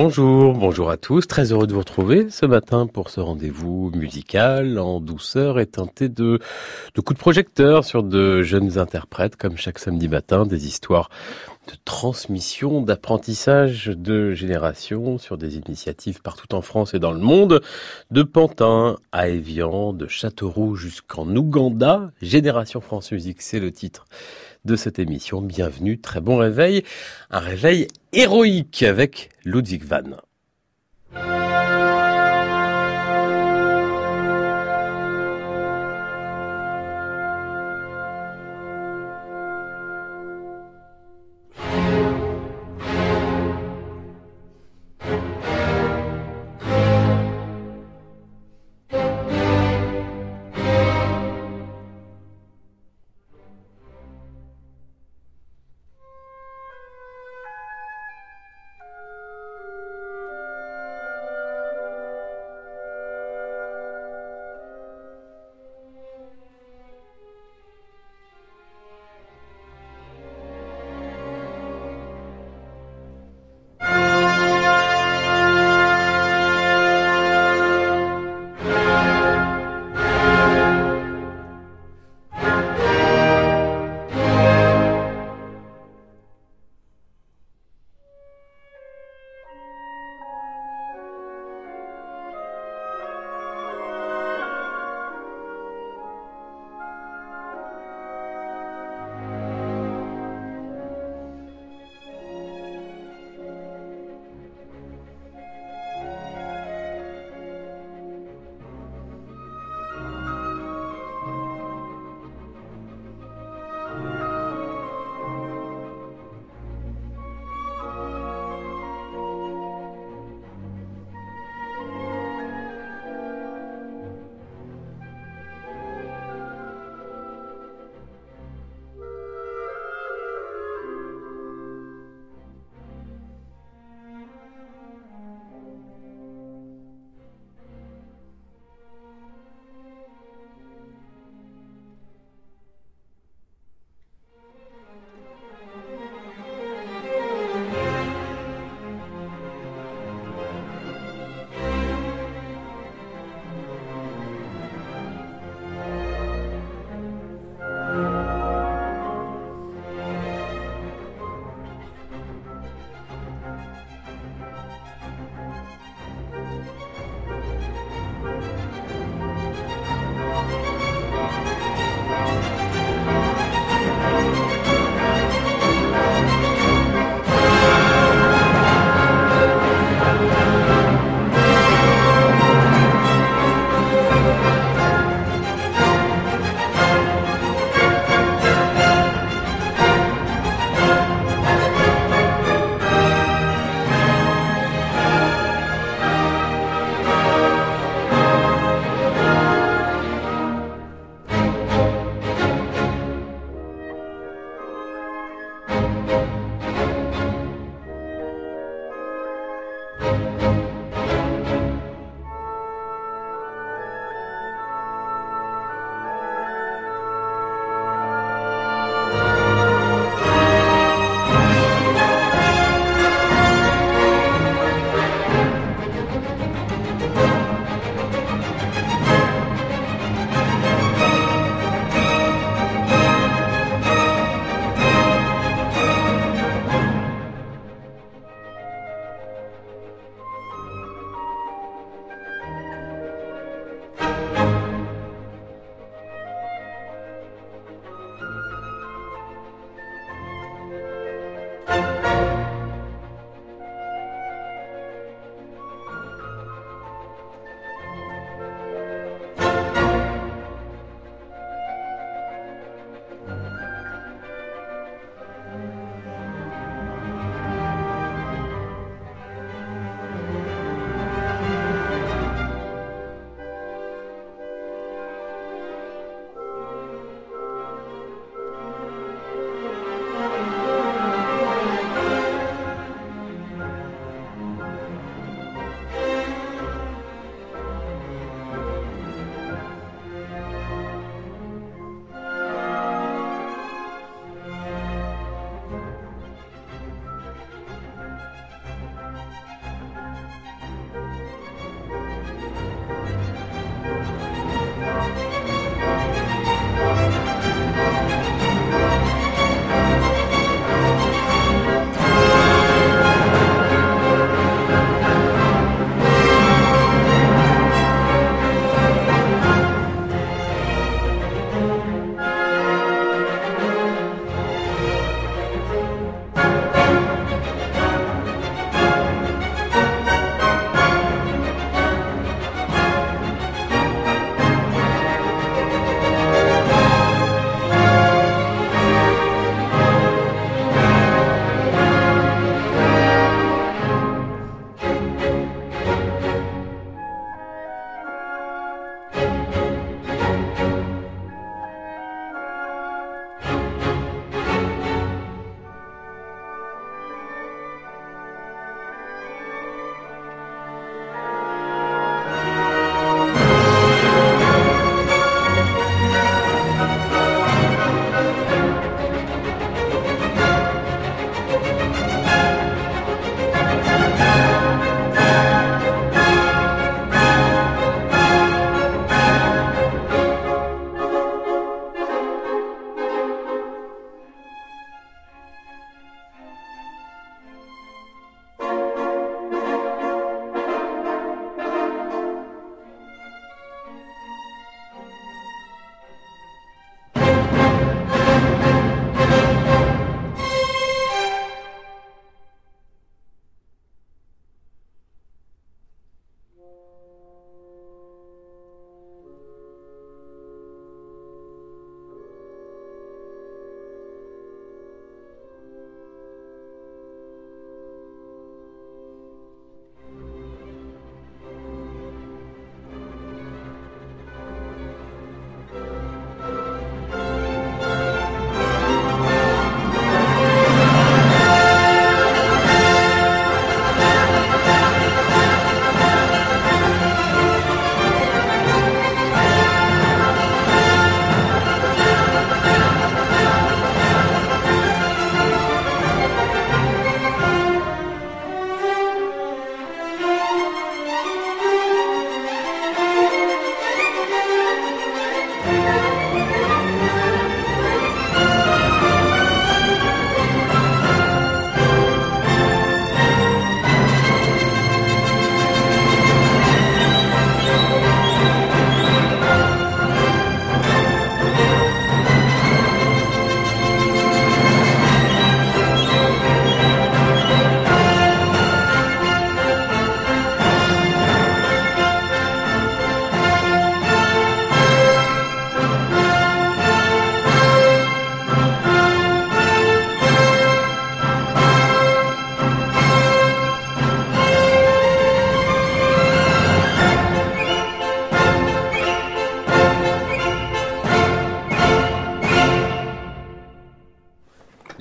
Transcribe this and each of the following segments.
Bonjour, bonjour à tous. Très heureux de vous retrouver ce matin pour ce rendez-vous musical en douceur et teinté de, coups de projecteur sur de jeunes interprètes comme chaque samedi matin, des histoires de transmission, d'apprentissage de génération sur des initiatives partout en France et dans le monde, de Pantin à Evian, de Châteauroux jusqu'en Ouganda. Génération France Musique, c'est le titre de cette émission. Bienvenue, très bon réveil. Un réveil héroïque avec Ludwig van.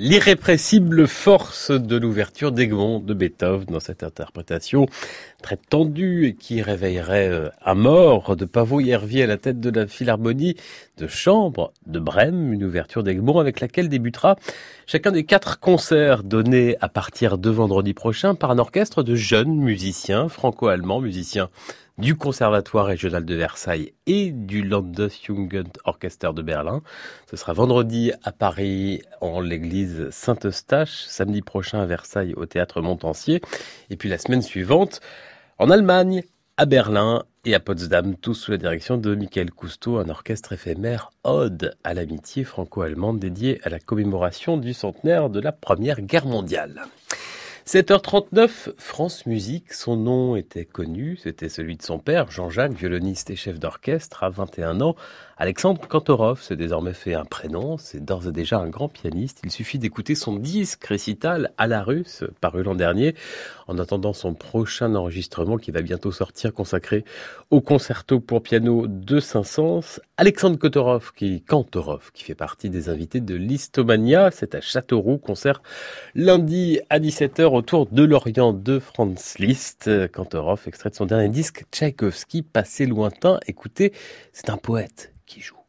L'irrépressible force de l'ouverture d'Egmont de Beethoven dans cette interprétation très tendue et qui réveillerait euh, à mort de Pavot Yervi à la tête de la Philharmonie de chambre de Brême, une ouverture d'Egmont avec laquelle débutera chacun des quatre concerts donnés à partir de vendredi prochain par un orchestre de jeunes musiciens franco-allemands, musiciens du Conservatoire régional de Versailles et du Landesjugendorchester de Berlin. Ce sera vendredi à Paris en l'église Saint-Eustache, samedi prochain à Versailles au théâtre Montancier et puis la semaine suivante en Allemagne, à Berlin et à Potsdam, tous sous la direction de Michael Cousteau, un orchestre éphémère ode à l'amitié franco-allemande dédié à la commémoration du centenaire de la Première Guerre mondiale. 7h39, France Musique, son nom était connu, c'était celui de son père, Jean-Jacques, violoniste et chef d'orchestre, à 21 ans. Alexandre Kantorov s'est désormais fait un prénom, c'est d'ores et déjà un grand pianiste. Il suffit d'écouter son disque récital à la russe, paru l'an dernier, en attendant son prochain enregistrement qui va bientôt sortir, consacré au concerto pour piano de Saint-Saëns. Alexandre Kantorov, qui, Kantorov, qui fait partie des invités de Listomania, c'est à Châteauroux, concert lundi à 17h autour de l'Orient de Franz Liszt. Kantorov, extrait de son dernier disque, Tchaïkovski, passé lointain. Écoutez, c'est un poète qui joue.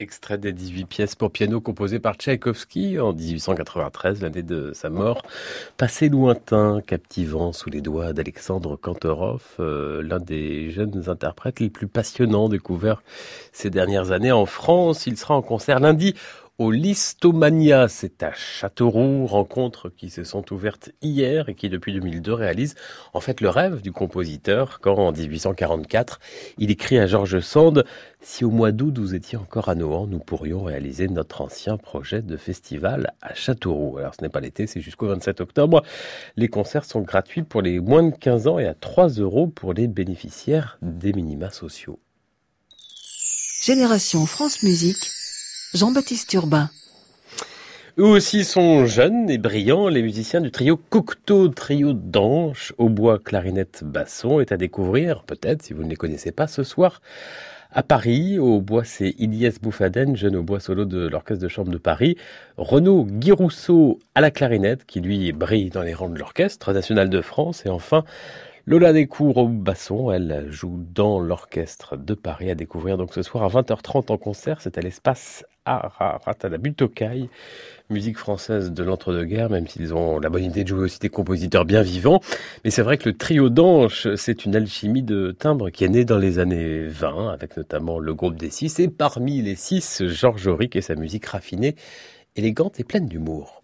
Extrait des 18 pièces pour piano composées par Tchaïkovski en 1893, l'année de sa mort. Passé lointain, captivant sous les doigts d'Alexandre Kantorov, euh, l'un des jeunes interprètes les plus passionnants découverts ces dernières années en France. Il sera en concert lundi au Listomania. C'est à Châteauroux, rencontres qui se sont ouvertes hier et qui depuis 2002 réalisent en fait le rêve du compositeur quand en 1844 il écrit à Georges Sand Si au mois d'août vous étiez encore à Nohant, nous pourrions réaliser notre ancien projet de festival à Châteauroux. Alors ce n'est pas l'été, c'est jusqu'au 27 octobre. Les concerts sont gratuits pour les moins de 15 ans et à 3 euros pour les bénéficiaires des minima sociaux. Génération France Musique Jean-Baptiste Urbain. Eux aussi sont jeunes et brillants, les musiciens du trio Cocteau, trio d'anches, au bois, clarinette, basson, est à découvrir, peut-être, si vous ne les connaissez pas, ce soir à Paris. Au bois, c'est Ilyes Bouffaden, jeune au bois solo de l'Orchestre de Chambre de Paris. Renaud Guirousseau à la clarinette, qui lui brille dans les rangs de l'Orchestre national de France. Et enfin, Lola Descours au basson, elle joue dans l'orchestre de Paris à découvrir donc ce soir à 20h30 en concert, c'est à l'espace Araratadabutokai, musique française de l'entre-deux-guerres, même s'ils ont la bonne idée de jouer aussi des compositeurs bien vivants. Mais c'est vrai que le trio d'Anche, c'est une alchimie de timbre qui est née dans les années 20, avec notamment le groupe des six, et parmi les six, Georges Auric et sa musique raffinée, élégante et pleine d'humour.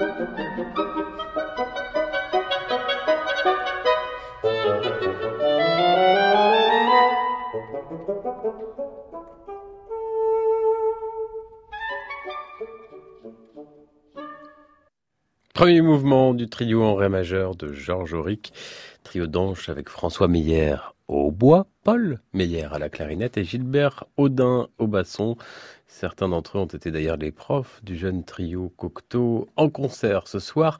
Premier mouvement du trio en ré majeur de Georges Auric, trio d'Anche avec François Meyer au bois, Paul Meyer à la clarinette et Gilbert Audin au basson. Certains d'entre eux ont été d'ailleurs les profs du jeune trio Cocteau en concert ce soir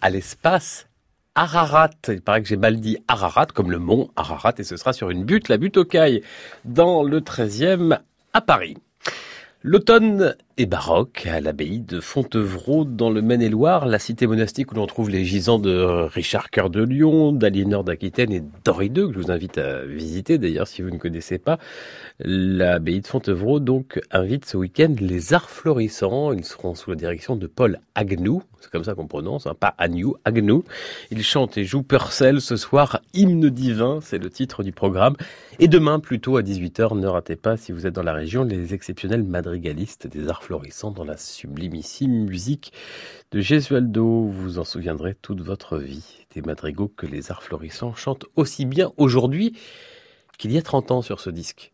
à l'espace Ararat. Il paraît que j'ai mal dit Ararat, comme le mont Ararat, et ce sera sur une butte, la butte aux cailles, dans le 13e à Paris. L'automne baroque à l'abbaye de Fontevraud dans le Maine-et-Loire, la cité monastique où l'on trouve les gisants de Richard Cœur de Lion, d'Aliénor d'Aquitaine et d'Henri II, que je vous invite à visiter d'ailleurs si vous ne connaissez pas. L'abbaye de Fontevraud donc invite ce week-end les arts florissants. Ils seront sous la direction de Paul Agnew, c'est comme ça qu'on prononce, hein, pas Agnew, Agnew. Il chante et joue Purcell ce soir, Hymne divin, c'est le titre du programme. Et demain, plutôt à 18h, ne ratez pas, si vous êtes dans la région, les exceptionnels madrigalistes des arts florissants dans la sublimissime musique de Gesualdo. Vous vous en souviendrez toute votre vie, des madrigaux que les arts florissants chantent aussi bien aujourd'hui qu'il y a 30 ans sur ce disque.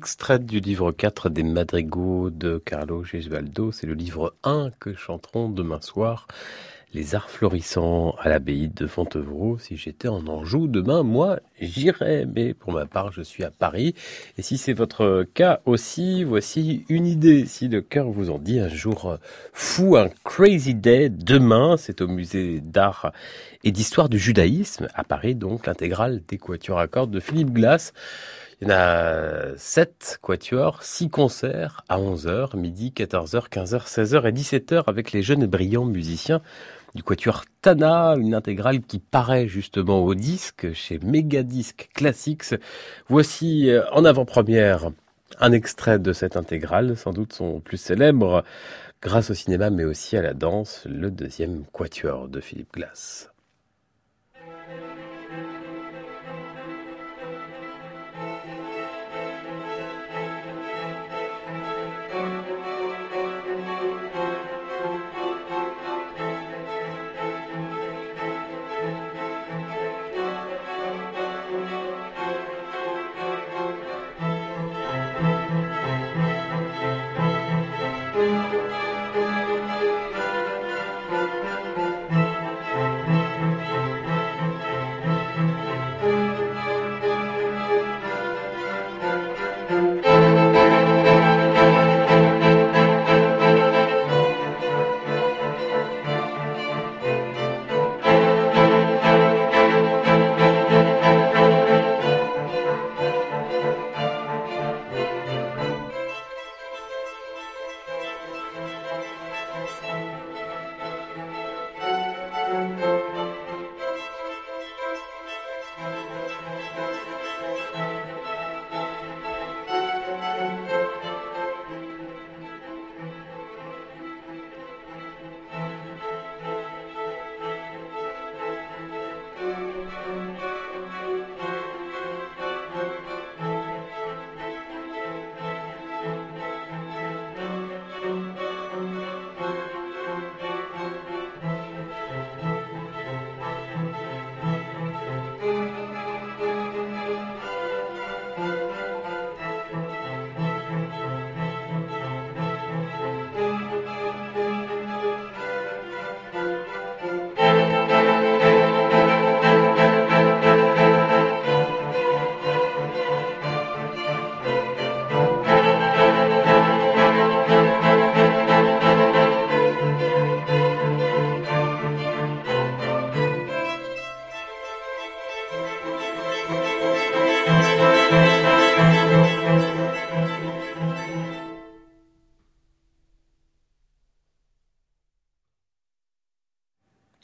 Extraite du livre 4 des Madrigaux de Carlo Gesualdo. C'est le livre 1 que chanteront demain soir les arts florissants à l'abbaye de Fontevraud. Si j'étais en Anjou demain, moi, j'irais. Mais pour ma part, je suis à Paris. Et si c'est votre cas aussi, voici une idée. Si le cœur vous en dit un jour fou, un crazy day, demain, c'est au musée d'art et d'histoire du judaïsme à Paris, donc l'intégrale des quatuors à cordes de Philippe Glass. Il y en a 7 quatuors, 6 concerts à 11h, midi, 14h, 15h, 16h et 17h avec les jeunes et brillants musiciens du quatuor Tana, une intégrale qui paraît justement au disque chez Megadisc Classics. Voici euh, en avant-première un extrait de cette intégrale, sans doute son plus célèbre, grâce au cinéma mais aussi à la danse, le deuxième quatuor de Philippe Glass.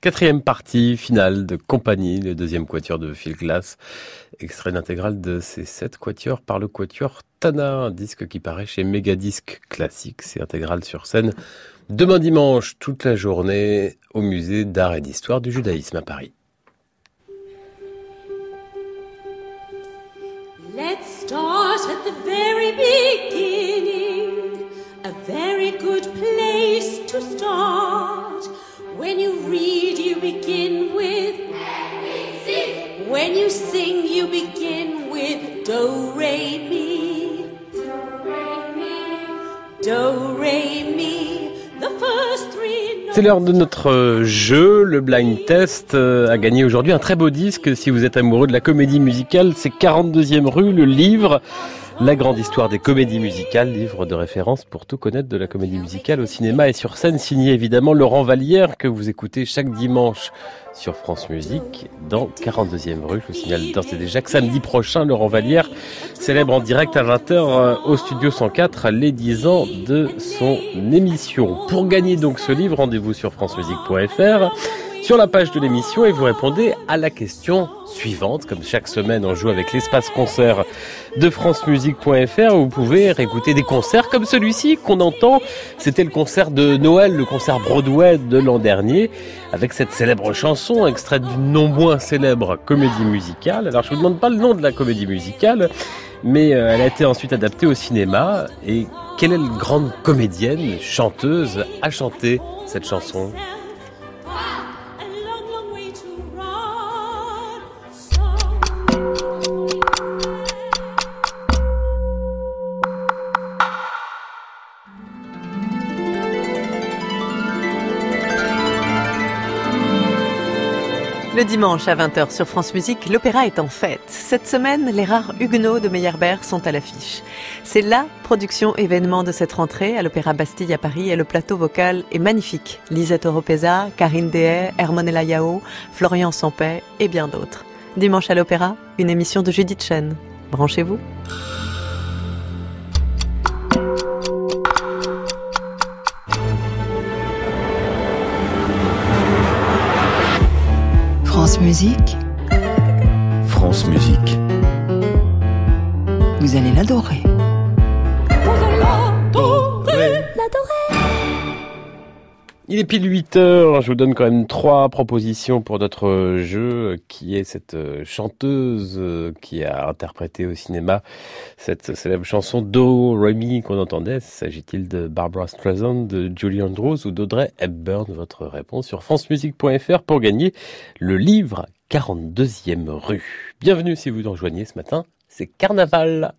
Quatrième partie finale de Compagnie, le deuxième quatuor de Phil Glass, extrait d'intégral de ces sept quatuors par le quatuor Tana, un disque qui paraît chez Megadisc Classique, c'est intégral sur scène demain dimanche toute la journée au musée d'art et d'histoire du judaïsme à Paris. A very good place to start. When you read, you begin with ABC. When you sing, you begin with Do, Re, Mi. Do, Re, Mi. Do, Re, Mi. The first three C'est l'heure de notre jeu, le blind test euh, a gagné aujourd'hui un très beau disque. Si vous êtes amoureux de la comédie musicale, c'est 42e rue, le livre. La grande histoire des comédies musicales, livre de référence pour tout connaître de la comédie musicale au cinéma et sur scène, signé évidemment Laurent Vallière, que vous écoutez chaque dimanche sur France Musique dans 42e rue. Je vous signale d'ores et déjà que samedi prochain, Laurent Vallière célèbre en direct à 20h euh, au studio 104 les 10 ans de son émission. Pour gagner donc ce livre, rendez-vous sur francemusique.fr sur la page de l'émission et vous répondez à la question suivante. Comme chaque semaine, on joue avec l'espace concert de francemusique.fr où vous pouvez réécouter des concerts comme celui-ci qu'on entend. C'était le concert de Noël, le concert Broadway de l'an dernier avec cette célèbre chanson extraite d'une non moins célèbre comédie musicale. Alors je vous demande pas le nom de la comédie musicale, mais euh, elle a été ensuite adaptée au cinéma et quelle est la grande comédienne, chanteuse, a chanté cette chanson? Le dimanche à 20h sur France Musique, l'opéra est en fête. Cette semaine, les rares Huguenots de Meyerbeer sont à l'affiche. C'est la production événement de cette rentrée à l'Opéra Bastille à Paris et le plateau vocal est magnifique. Lisette Oropesa, Karine Dehay, Hermonella Yao, Florian Sampay et bien d'autres. Dimanche à l'opéra, une émission de Judith Chen. Branchez-vous. France Musique, France Musique. vous allez l'adorer. Il est pile 8 heures, je vous donne quand même trois propositions pour notre jeu, qui est cette euh, chanteuse euh, qui a interprété au cinéma cette célèbre chanson Do Remy qu'on entendait. S'agit-il de Barbara Streisand, de Julie Andrews ou d'Audrey Hepburn? Votre réponse sur francemusique.fr pour gagner le livre 42e rue. Bienvenue si vous nous rejoignez ce matin, c'est Carnaval.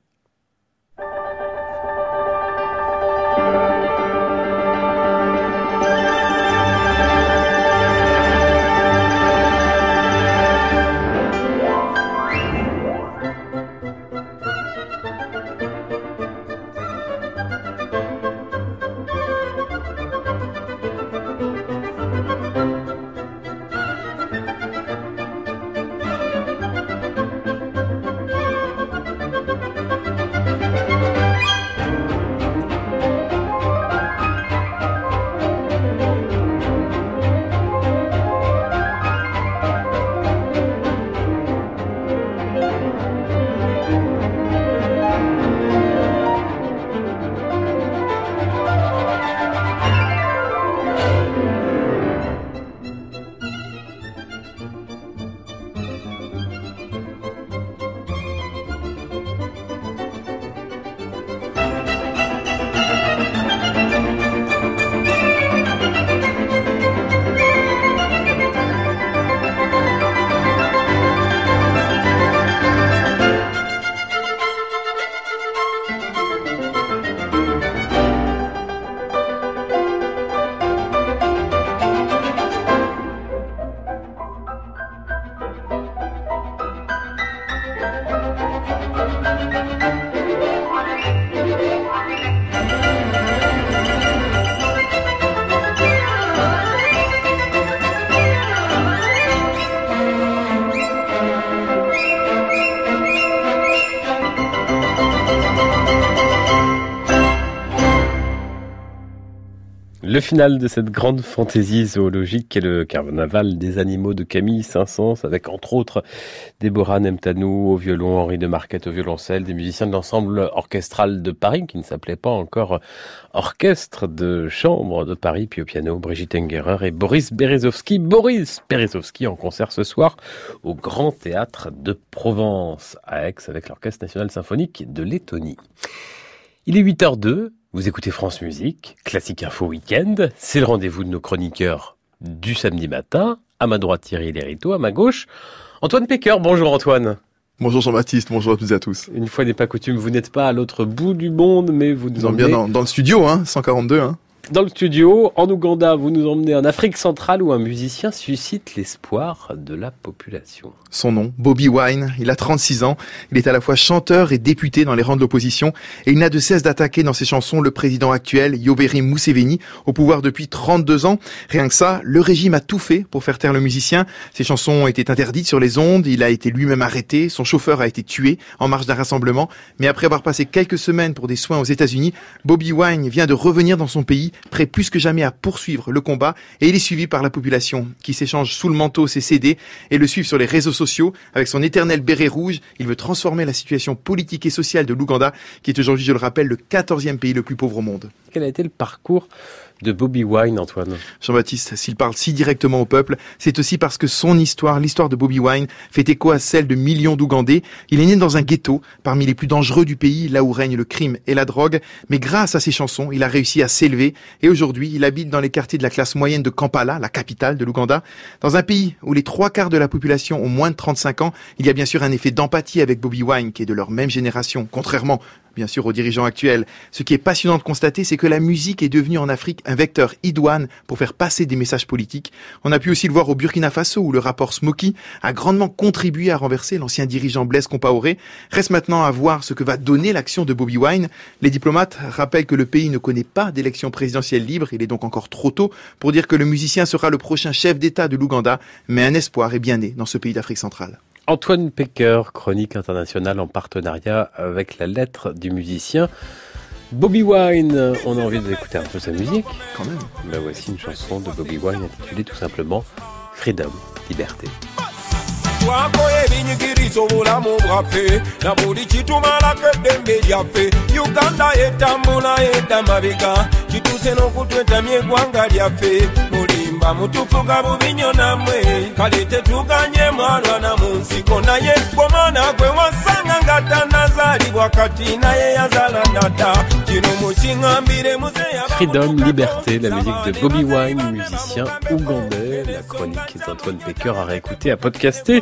Le final de cette grande fantaisie zoologique est le carnaval des animaux de Camille Saint-Saëns, avec entre autres Déborah Nemtanou au violon, Henri de Marquette au violoncelle, des musiciens de l'ensemble orchestral de Paris, qui ne s'appelait pas encore Orchestre de chambre de Paris, puis au piano Brigitte Engerer et Boris Berezovski. Boris Berezovski en concert ce soir au Grand Théâtre de Provence, à Aix, avec l'Orchestre National Symphonique de Lettonie. Il est 8h02, vous écoutez France Musique, Classique Info Week-end, c'est le rendez-vous de nos chroniqueurs du samedi matin. À ma droite Thierry Lériteau, à ma gauche Antoine Pecker. Bonjour Antoine. Bonjour Jean-Baptiste, bonjour à toutes et à tous. Une fois n'est pas coutume, vous n'êtes pas à l'autre bout du monde, mais vous nous bien dans, dans le studio, hein, 142. Hein. Dans le studio. En Ouganda, vous nous emmenez en Afrique centrale où un musicien suscite l'espoir de la population. Son nom, Bobby Wine, il a 36 ans, il est à la fois chanteur et député dans les rangs de l'opposition, et il n'a de cesse d'attaquer dans ses chansons le président actuel, Yoweri Museveni, au pouvoir depuis 32 ans. Rien que ça, le régime a tout fait pour faire taire le musicien. Ses chansons étaient interdites sur les ondes, il a été lui-même arrêté, son chauffeur a été tué en marge d'un rassemblement, mais après avoir passé quelques semaines pour des soins aux États-Unis, Bobby Wine vient de revenir dans son pays, prêt plus que jamais à poursuivre le combat, et il est suivi par la population, qui s'échange sous le manteau ses CD et le suivent sur les réseaux sociaux. Avec son éternel béret rouge, il veut transformer la situation politique et sociale de l'Ouganda, qui est aujourd'hui, je le rappelle, le 14e pays le plus pauvre au monde. Quel a été le parcours de Bobby Wine, Antoine Jean-Baptiste, s'il parle si directement au peuple, c'est aussi parce que son histoire, l'histoire de Bobby Wine, fait écho à celle de millions d'Ougandais. Il est né dans un ghetto, parmi les plus dangereux du pays, là où règne le crime et la drogue. Mais grâce à ses chansons, il a réussi à s'élever. Et aujourd'hui, il habite dans les quartiers de la classe moyenne de Kampala, la capitale de l'Ouganda. Dans un pays où les trois quarts de la population ont moins de 35 ans, il y a bien sûr un effet d'empathie avec Bobby Wine, qui est de leur même génération, contrairement bien sûr aux dirigeants actuels. Ce qui est passionnant de constater, c'est que la musique est devenue en Afrique un vecteur idoine pour faire passer des messages politiques. On a pu aussi le voir au Burkina Faso, où le rapport Smoky a grandement contribué à renverser l'ancien dirigeant Blaise Compaoré. Reste maintenant à voir ce que va donner l'action de Bobby Wine. Les diplomates rappellent que le pays ne connaît pas d'élection présidentielle libre, il est donc encore trop tôt pour dire que le musicien sera le prochain chef d'État de l'Ouganda, mais un espoir est bien né dans ce pays d'Afrique centrale. Antoine Pecker, chronique internationale en partenariat avec la lettre du musicien Bobby Wine. On a envie d'écouter un peu sa musique. Quand même. Ben voici une chanson de Bobby Wine intitulée tout simplement Freedom, liberté. twakola ebinyigiriza obulamu bwaffe na buli kitumalako eddembe lyaffe uganda yetambula yedda mabega kituuse n'okutwetamya eggwanga lyaffe mulimba mutufuga bubinyo nammwe kale tetuganye mwalwana mu nsiko naye gwomwana gwe wasanga nga tannazaalibwa kati naye yazaala nadda kino mukiŋambire muzeeya Freedom, liberté, la musique de Bobby Wine, musicien ougandais. La chronique d'Antoine Pecker à réécouter, à podcaster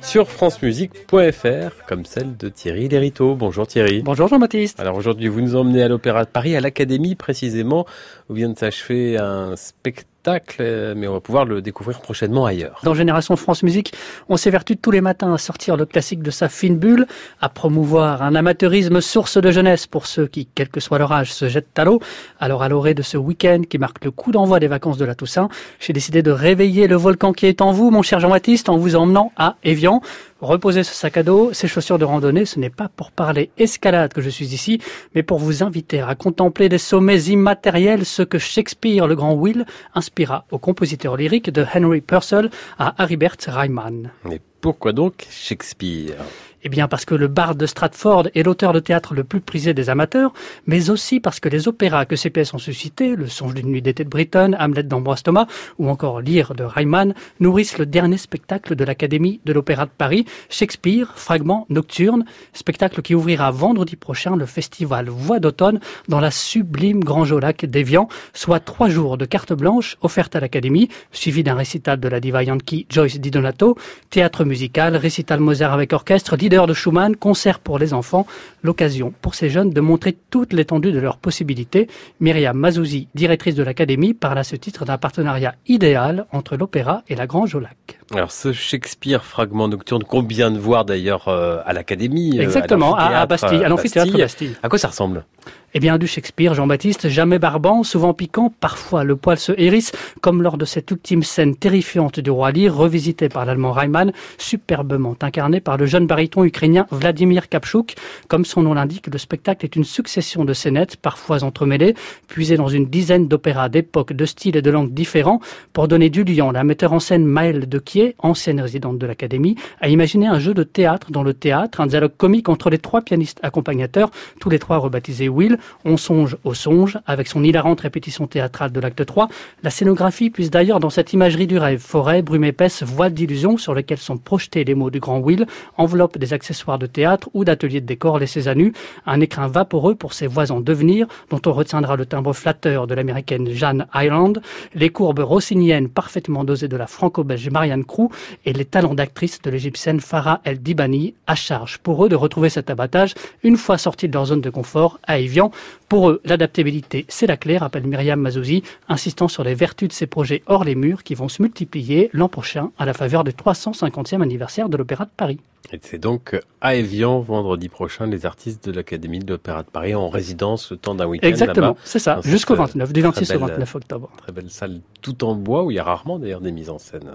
sur francemusique.fr, comme celle de Thierry Lériteau. Bonjour Thierry. Bonjour Jean-Baptiste. Alors aujourd'hui, vous nous emmenez à l'Opéra de Paris, à l'Académie précisément, où vient de s'achever un spectacle, euh, mais on va pouvoir le découvrir prochainement ailleurs. Dans Génération France Musique, on s'évertue tous les matins à sortir le classique de sa fine bulle, à promouvoir un amateurisme source de jeunesse pour ceux qui, quel que soit leur âge, se jettent à l'eau. Alors à l'orée de ce week-end qui marque le coup d'envoi des vacances de la Toussaint, j'ai décidé de réveiller le volcan qui est en vous, mon cher Jean-Baptiste, en vous emmenant à Évian. Reposez ce sac à dos, ces chaussures de randonnée, ce n'est pas pour parler escalade que je suis ici, mais pour vous inviter à contempler des sommets immatériels, ce que Shakespeare, le grand Will, inspira au compositeur lyrique de Henry Purcell à Haribert Reimann. Mais pourquoi donc Shakespeare? Eh bien parce que le barde de Stratford est l'auteur de théâtre le plus prisé des amateurs, mais aussi parce que les opéras que ces pièces ont suscités, Le songe d'une nuit d'été de Britton, Hamlet d'Ambroise Thomas ou encore Lear de Reimann, nourrissent le dernier spectacle de l'Académie de l'Opéra de Paris, Shakespeare, Fragment nocturne, spectacle qui ouvrira vendredi prochain le festival Voix d'automne dans la sublime Grand Jolac d'Evian, soit trois jours de carte blanche offerte à l'Académie, suivi d'un récital de la diva Yankee Joyce Di Donato, théâtre musical, récital Mozart avec orchestre, leader de Schumann, concert pour les enfants, l'occasion pour ces jeunes de montrer toute l'étendue de leurs possibilités. Myriam Mazouzi, directrice de l'Académie, parle à ce titre d'un partenariat idéal entre l'opéra et la Grand Jolac. Alors ce Shakespeare fragment nocturne qu'on vient de voir d'ailleurs euh, à l'Académie. euh, Exactement, à, à l'amphithéâtre, Bastille, à euh, Bastille. À quoi ça ressemble? Eh bien, du Shakespeare, Jean-Baptiste, jamais barbant, souvent piquant, parfois le poil se hérisse, comme lors de cette ultime scène terrifiante du roi Lear, revisitée par l'allemand Reimann, superbement incarné par le jeune baryton ukrainien Vladimir Kapchuk. Comme son nom l'indique, le spectacle est une succession de scénettes, parfois entremêlées, puisées dans une dizaine d'opéras d'époques, de styles et de langues différents. Pour donner du lion, la metteur en scène Maëlle Dequier, ancienne résidente de l'Académie, a imaginé un jeu de théâtre dans le théâtre, un dialogue comique entre les trois pianistes accompagnateurs, tous les trois rebaptisés Will, on songe au songe, avec son hilarante répétition théâtrale de l'acte 3. La scénographie puise d'ailleurs dans cette imagerie du rêve, forêt, brume épaisse, voile d'illusion sur lesquelles sont projetés les mots du grand Will, enveloppe des accessoires de théâtre ou d'atelier de décor laissés à nu, un écrin vaporeux pour ces voix en devenir, dont on retiendra le timbre flatteur de l'américaine Jeanne Hyland, les courbes rossiniennes parfaitement dosées de la franco-belge Marianne Crew et les talents d'actrice de l'égyptienne Farah El Dibani, à charge pour eux de retrouver cet abattage une fois sortis de leur zone de confort à Evian. Pour eux, l'adaptabilité, c'est la clé, rappelle Myriam Mazouzi, insistant sur les vertus de ces projets hors les murs qui vont se multiplier l'an prochain à la faveur du 350e anniversaire de l'Opéra de Paris. Et c'est donc à Evian, vendredi prochain, les artistes de l'Académie de l'Opéra de Paris en résidence le temps d'un week-end. Exactement, c'est ça, jusqu'au euh, 29, du 26 très au belle, 29 octobre. Très belle salle tout en bois où il y a rarement d'ailleurs des mises en scène.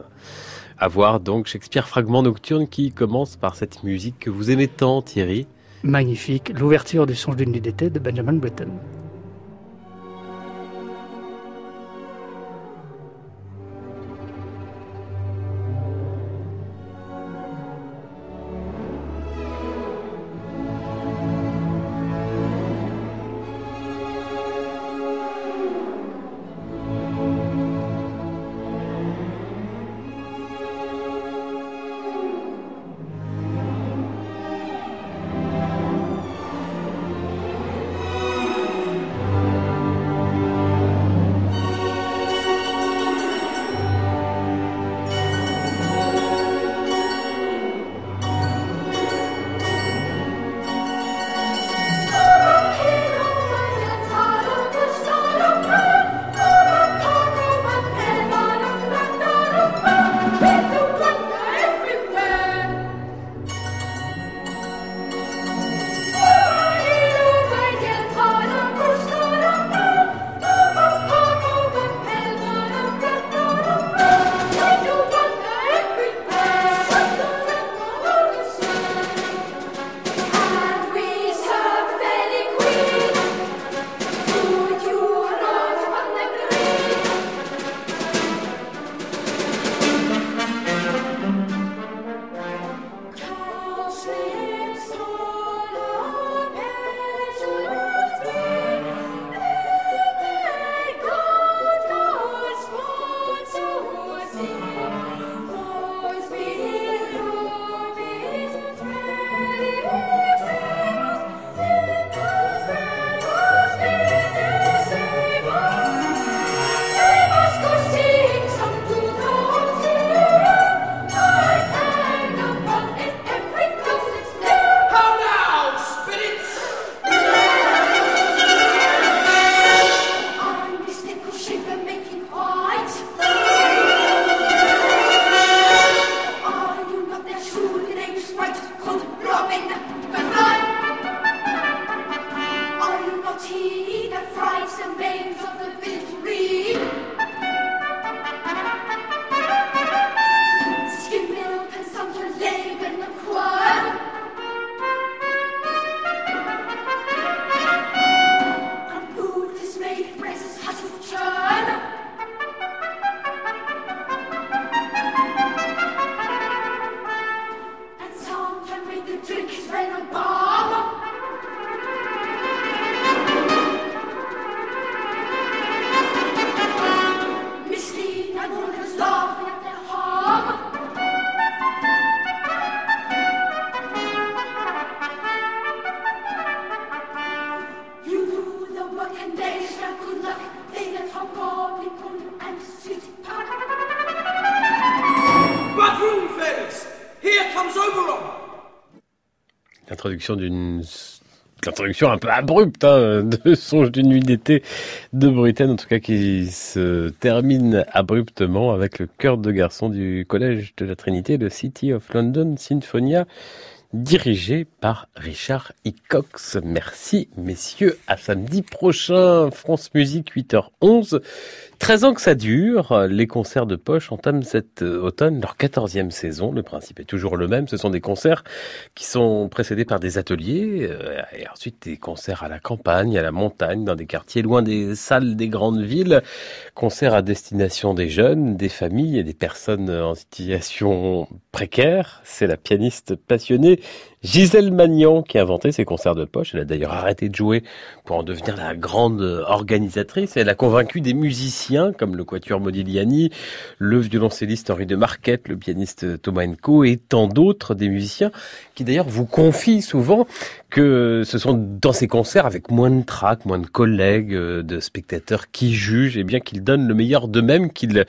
À voir donc Shakespeare Fragment Nocturne qui commence par cette musique que vous aimez tant Thierry. Magnifique, l'ouverture du songe d'une nuit d'été de Benjamin Britten. L'introduction d'une l'introduction un peu abrupte hein, de Songe d'une nuit d'été de Britten, en tout cas qui se termine abruptement avec le chœur de garçon du Collège de la Trinité, le City of London Sinfonia, dirigé par Richard Hickox. Merci messieurs, à samedi prochain, France Musique 8h11. 13 ans que ça dure, les concerts de poche entament cet euh, automne leur 14e saison. Le principe est toujours le même, ce sont des concerts qui sont précédés par des ateliers euh, et ensuite des concerts à la campagne, à la montagne, dans des quartiers loin des salles des grandes villes. Concerts à destination des jeunes, des familles et des personnes en situation précaire. C'est la pianiste passionnée Gisèle Magnan qui a inventé ces concerts de poche. Elle a d'ailleurs arrêté de jouer pour en devenir la grande organisatrice. Elle a convaincu des musiciens comme le quatuor Modigliani, le violoncelliste Henri de Marquette, le pianiste Thomas Enco et tant d'autres des musiciens qui d'ailleurs vous confient souvent que ce sont dans ces concerts avec moins de tracts, moins de collègues, euh, de spectateurs qui jugent et bien qu'ils donnent le meilleur d'eux-mêmes, qu'ils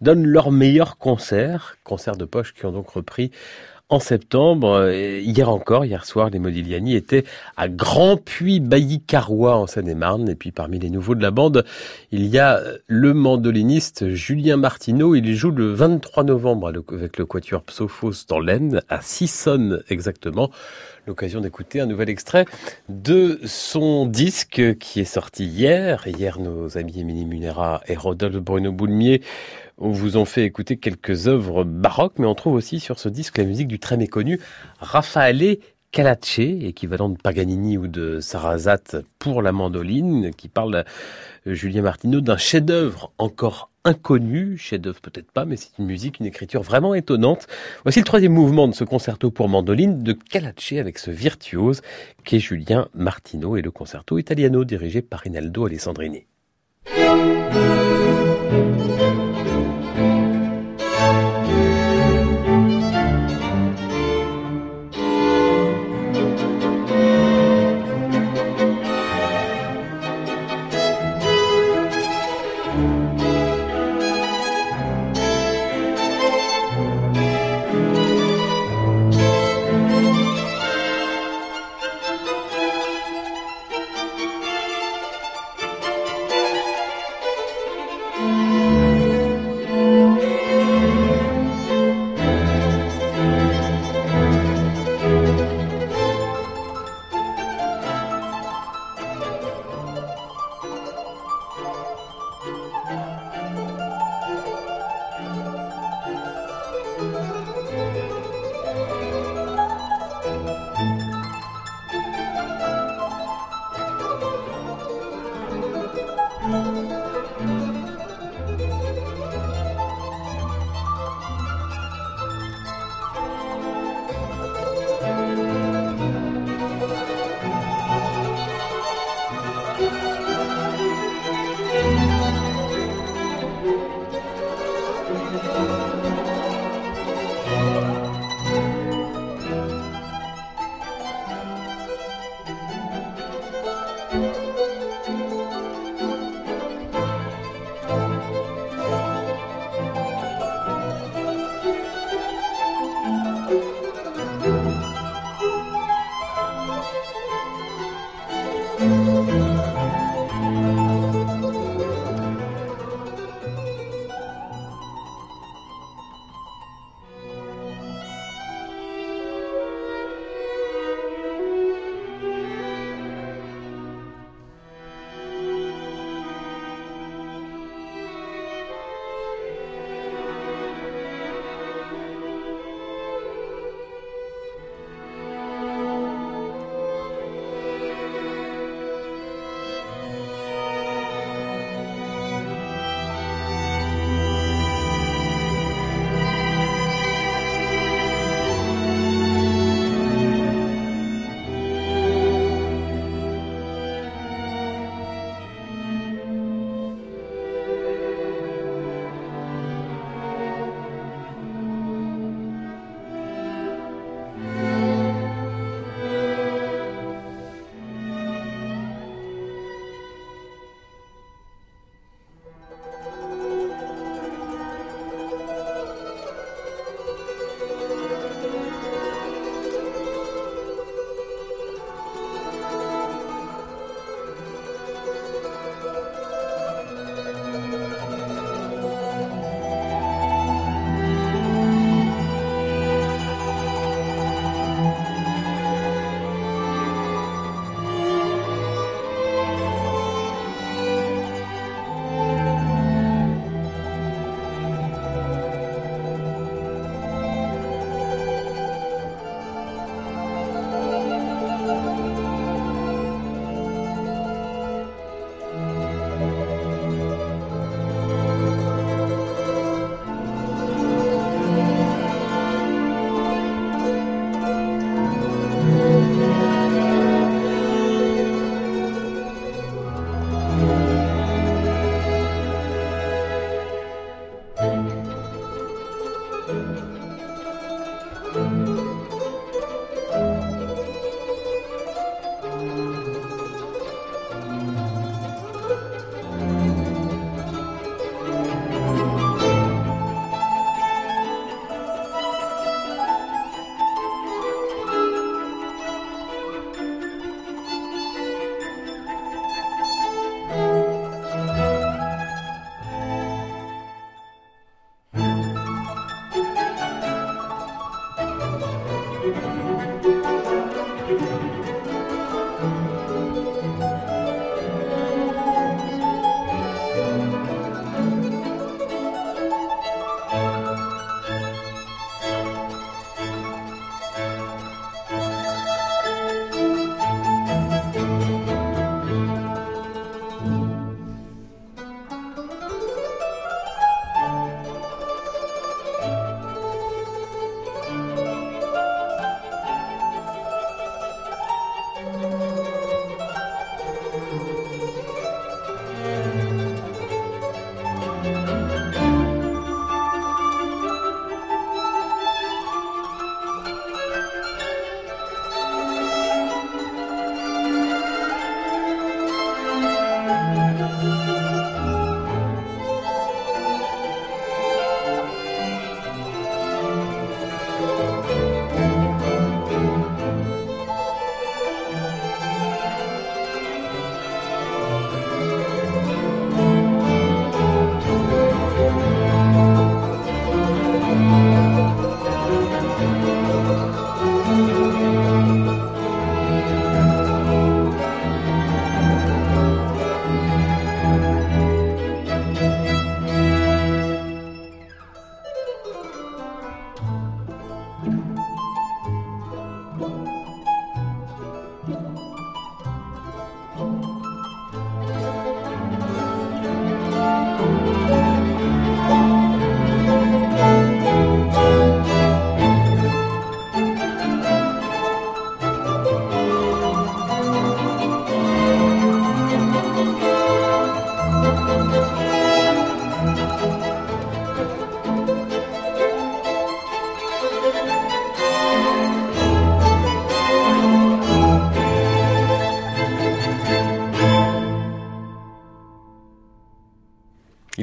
donnent leur meilleur concert, concerts de poche qui ont donc repris en septembre. Hier encore, hier soir, les Modigliani étaient à Grand Puy, Bailly-Carrois en Seine-et-Marne. Et puis parmi les nouveaux de la bande, il y a le mandoliniste Julien Martineau. Il joue le 23 novembre avec le Quatuor Psophos dans l'Aisne, à Sissonne exactement. L'occasion d'écouter un nouvel extrait de son disque qui est sorti hier. Hier, nos amis Émilie Munera et Rodolphe Bruno Boulmier vous ont fait écouter quelques œuvres baroques, mais on trouve aussi sur ce disque la musique du très méconnu Raffaele Calace, équivalent de Paganini ou de Sarrazat pour la mandoline, qui parle, euh, Julien Martineau, d'un chef-d'œuvre encore inconnu, chef-d'œuvre peut-être pas, mais c'est une musique, une écriture vraiment étonnante. Voici le troisième mouvement de ce concerto pour mandoline de Calace avec ce virtuose qu'est Julien Martineau et le concerto italiano dirigé par Rinaldo Alessandrini.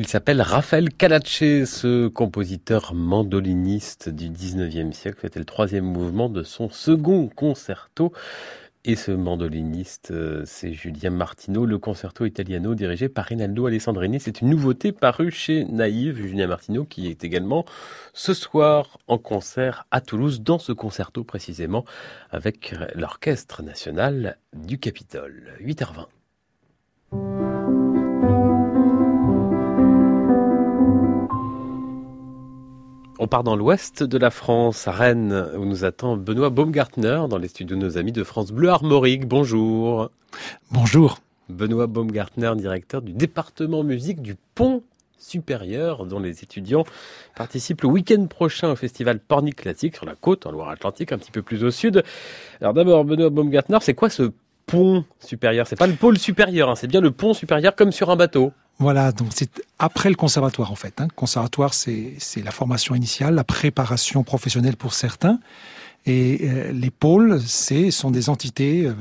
Il s'appelle Raphaël Calace, ce compositeur mandoliniste du 19e siècle. C'était le troisième mouvement de son second concerto. Et ce mandoliniste, euh, c'est Julien Martino, le concerto italiano dirigé par Rinaldo Alessandrini. C'est une nouveauté parue chez Naïve, Julien Martino, qui est également ce soir en concert à Toulouse, dans ce concerto précisément, avec l'Orchestre national du Capitole. 8h20. On part dans l'ouest de la France, à Rennes, où nous attend Benoît Baumgartner dans les studios de nos amis de France Bleu Armorique. Bonjour. Bonjour. Benoît Baumgartner, directeur du département musique du Pont supérieur dont les étudiants participent le week-end prochain au festival Pornic Classique sur la côte en Loire-Atlantique, un petit peu plus au sud. Alors d'abord, Benoît Baumgartner, c'est quoi ce pont supérieur? C'est pas le pôle supérieur, hein, c'est bien le pont supérieur comme sur un bateau. Voilà, donc c'est après le conservatoire en fait. Hein. Conservatoire, c'est la formation initiale, la préparation professionnelle pour certains. Et euh, les pôles, c'est sont des entités euh,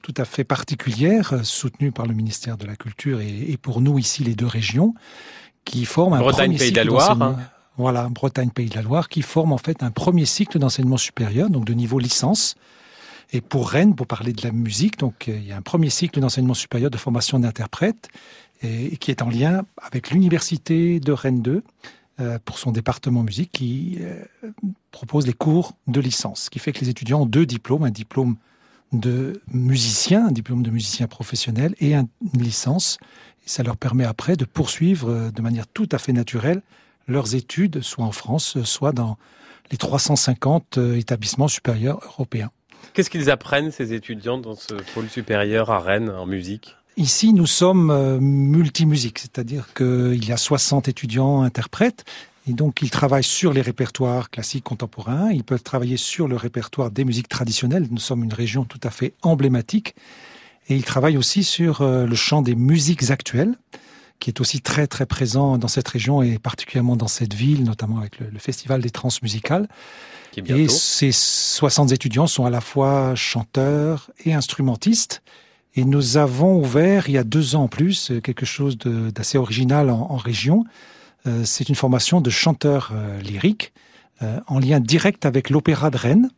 tout à fait particulières, euh, soutenues par le ministère de la Culture et, et, pour nous ici les deux régions, qui forment un premier Pays cycle de la Loire. d'enseignement- Voilà, Bretagne, Pays de la Loire, qui forment en fait un premier cycle d'enseignement supérieur, donc de niveau licence. Et pour Rennes, pour parler de la musique, donc il y a un premier cycle d'enseignement supérieur de formation d'interprète et, qui est en lien avec l'université de Rennes 2 euh, pour son département musique qui euh, propose les cours de licence, ce qui fait que les étudiants ont deux diplômes, un diplôme de musicien, un diplôme de musicien professionnel et un- une licence. Ça leur permet après de poursuivre euh, de manière tout à fait naturelle leurs études, soit en France, soit dans les 350 euh, établissements supérieurs européens. Qu'est-ce qu'ils apprennent, ces étudiants, dans ce pôle supérieur à Rennes, en musique? Ici, nous sommes euh, multimusiques, c'est-à-dire qu'il y a 60 étudiants interprètes, et donc ils travaillent sur les répertoires classiques contemporains, ils peuvent travailler sur le répertoire des musiques traditionnelles, nous sommes une région tout à fait emblématique, et ils travaillent aussi sur euh, le champ des musiques actuelles, qui est aussi très très présent dans cette région et particulièrement dans cette ville, notamment avec le, le Festival des Transmusicales. Qui est Et ces 60 étudiants sont à la fois chanteurs et instrumentistes. Et nous avons ouvert il y a deux ans en plus quelque chose d'assez original en, en région. Euh, C'est une formation de chanteurs euh, lyriques euh, en lien direct avec l'Opéra de Rennes.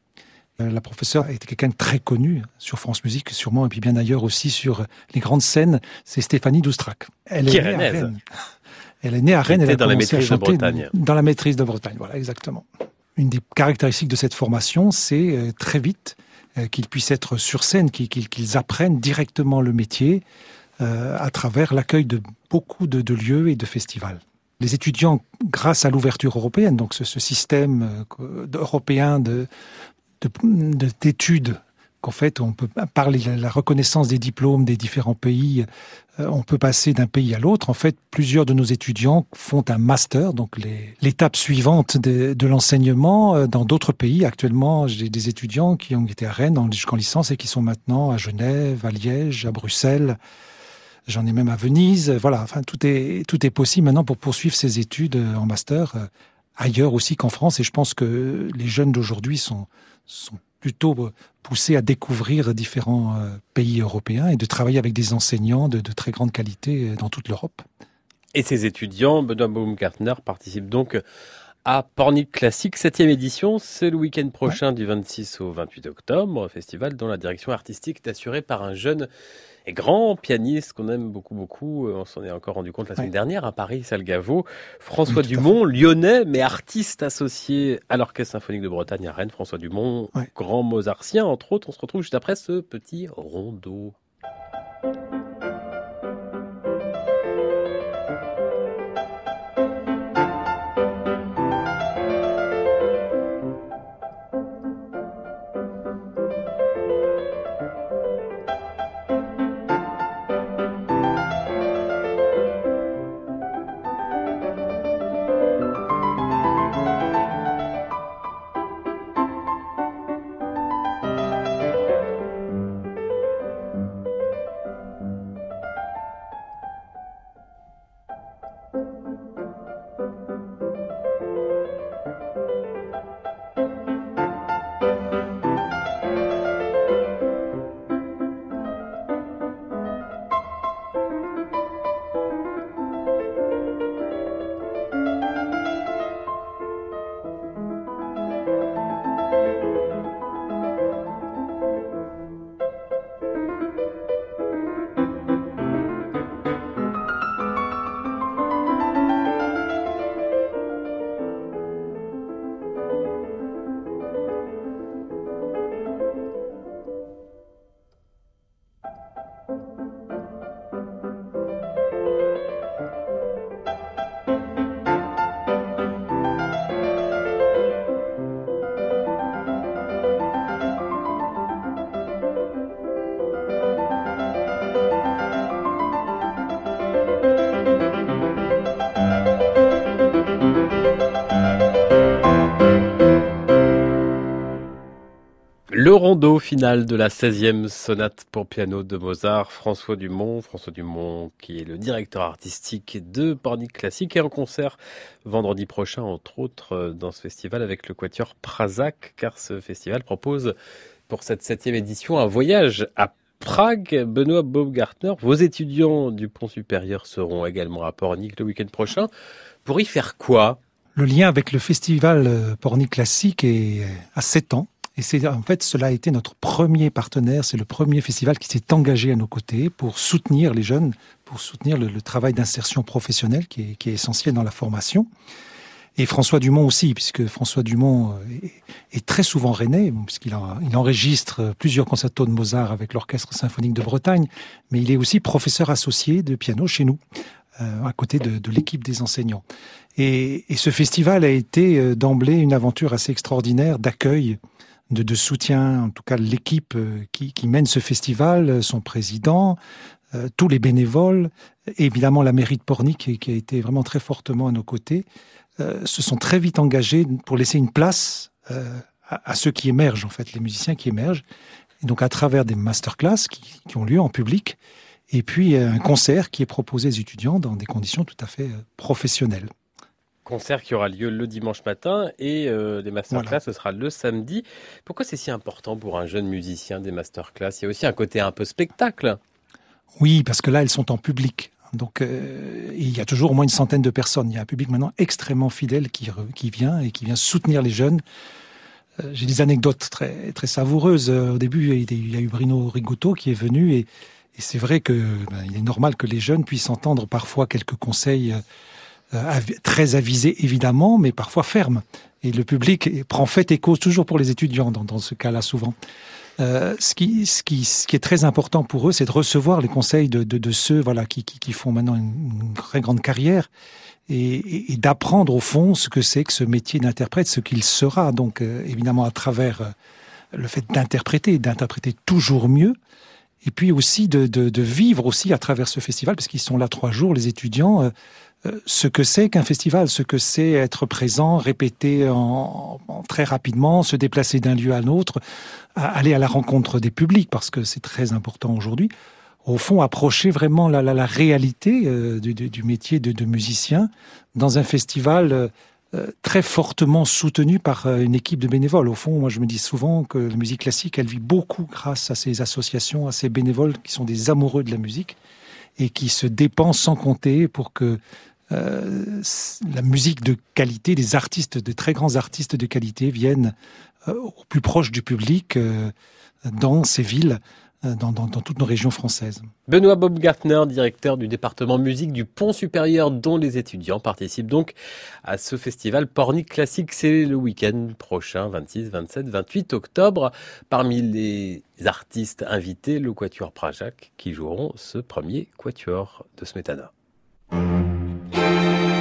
Euh, la professeure était quelqu'un de très connu sur France Musique, sûrement, et puis bien ailleurs aussi sur les grandes scènes. C'est Stéphanie Doustrac. Elle Qui est née à. Rennes. Elle est née à Rennes. Elle a dans la maîtrise de Bretagne. Dans la maîtrise de Bretagne, voilà, exactement. Une des caractéristiques de cette formation, c'est euh, très vite qu'ils puissent être sur scène, qu'ils apprennent directement le métier euh, à travers l'accueil de beaucoup de, lieux et de festivals. Les étudiants, grâce à l'ouverture européenne, donc ce, système euh, européen de de- de- d'études qu'en fait on peut parler de la reconnaissance des diplômes des différents pays, euh, on peut passer d'un pays à l'autre. En fait, plusieurs de nos étudiants font un master, donc l'étape suivante de, l'enseignement euh, dans d'autres pays. Actuellement, j'ai des étudiants qui ont été à Rennes en- jusqu'en licence et qui sont maintenant à Genève, à Liège, à Bruxelles. J'en ai même à Venise. Voilà, enfin tout est tout est possible maintenant pour poursuivre ses études euh, en master euh, ailleurs aussi qu'en France. Et je pense que les jeunes d'aujourd'hui sont sont plutôt euh, poussés à découvrir différents euh, pays européens et de travailler avec des enseignants de, de très grande qualité euh, dans toute l'Europe. Et ces étudiants, Benoît Baumgartner, participent donc à Pornic Classique, 7e édition. C'est le week-end prochain du 26 au 28 octobre, festival dont la direction artistique est assurée par un jeune et grand pianiste qu'on aime beaucoup, beaucoup. On s'en est encore rendu compte la semaine Ouais. dernière à Paris, Salgavo. François Oui, Dumont, lyonnais, mais artiste associé à l'Orchestre Symphonique de Bretagne à Rennes. François Dumont, Ouais. grand mozartien, entre autres. On se retrouve juste après ce petit rondeau. Rondo final de la 16e sonate pour piano de Mozart, François Dumont. François Dumont qui est le directeur artistique de Pornic Classique et en concert vendredi prochain, entre autres, dans ce festival avec le quatuor Prazak, car ce festival propose pour cette septième édition un voyage à Prague. Benoît Baumgartner, vos étudiants du pont supérieur seront également à Pornic le week-end prochain. Pour y faire quoi? Le lien avec le festival Pornic Classique est à 7 ans. Et c'est en fait cela a été notre premier partenaire, c'est le premier festival qui s'est engagé à nos côtés pour soutenir les jeunes, pour soutenir le, travail d'insertion professionnelle qui est, essentiel dans la formation. Et François Dumont aussi, puisque François Dumont est, est très souvent rennais, puisqu'il il enregistre plusieurs concertos de Mozart avec l'Orchestre symphonique de Bretagne, mais il est aussi professeur associé de piano chez nous, euh, à côté de, l'équipe des enseignants. Et, et, ce festival a été euh, d'emblée une aventure assez extraordinaire d'accueil de, soutien, en tout cas l'équipe euh, qui, mène ce festival, euh, son président, euh, tous les bénévoles, évidemment la mairie de Pornic qui, a été vraiment très fortement à nos côtés, se sont très vite engagés pour laisser une place à, ceux qui émergent, en fait, les musiciens qui émergent. Et donc à travers des masterclass qui, qui ont lieu en public, et puis un concert qui est proposé aux étudiants dans des conditions tout à fait professionnelles concert qui aura lieu le dimanche matin et euh, les masterclass, voilà. ce sera le samedi. Pourquoi c'est si important pour un jeune musicien des masterclass? Il y a aussi un côté un peu spectacle. Oui, parce que là, elles sont en public. Donc, euh, il y a toujours au moins une centaine de personnes. Il y a un public maintenant extrêmement fidèle qui, qui vient et qui vient soutenir les jeunes. Euh, J'ai des anecdotes très, très savoureuses. Au début, il y a eu Bruno Rigotto qui est venu et, et c'est vrai que ben, il est normal que les jeunes puissent entendre parfois quelques conseils euh, très avisé évidemment, mais parfois ferme. Et le public prend fait et cause toujours pour les étudiants dans, dans ce cas-là souvent. Euh, ce, qui, ce, qui, ce qui est très important pour eux, c'est de recevoir les conseils de, de, de ceux voilà, qui, qui, qui font maintenant une, une, très grande carrière et, et, et d'apprendre au fond ce que c'est que ce métier d'interprète, ce qu'il sera. Donc euh, évidemment à travers euh, le fait d'interpréter, d'interpréter toujours mieux, et puis aussi de, de, de, vivre aussi à travers ce festival, parce qu'ils sont là trois jours, les étudiants. Euh, ce que c'est qu'un festival, ce que c'est être présent, répéter très rapidement, se déplacer d'un lieu à l'autre, aller à la rencontre des publics, parce que c'est très important aujourd'hui. Au fond, approcher vraiment la, réalité euh, du, métier de, musicien dans un festival euh, très fortement soutenu par euh, une équipe de bénévoles. Au fond, moi je me dis souvent que la musique classique, elle vit beaucoup grâce à ces associations, à ces bénévoles qui sont des amoureux de la musique et qui se dépensent sans compter pour que euh, la musique de qualité, des artistes, de très grands artistes de qualité viennent euh, au plus proche du public euh, dans ces villes. Dans, toutes nos régions françaises. Benoît Baumgartner, directeur du département musique du Pont Supérieur, dont les étudiants participent donc à ce festival Pornic Classique. C'est le week-end prochain, 26, 27, 28 octobre. Parmi les artistes invités, le Quatuor Prajak, qui joueront ce premier Quatuor de Smetana. Thank you.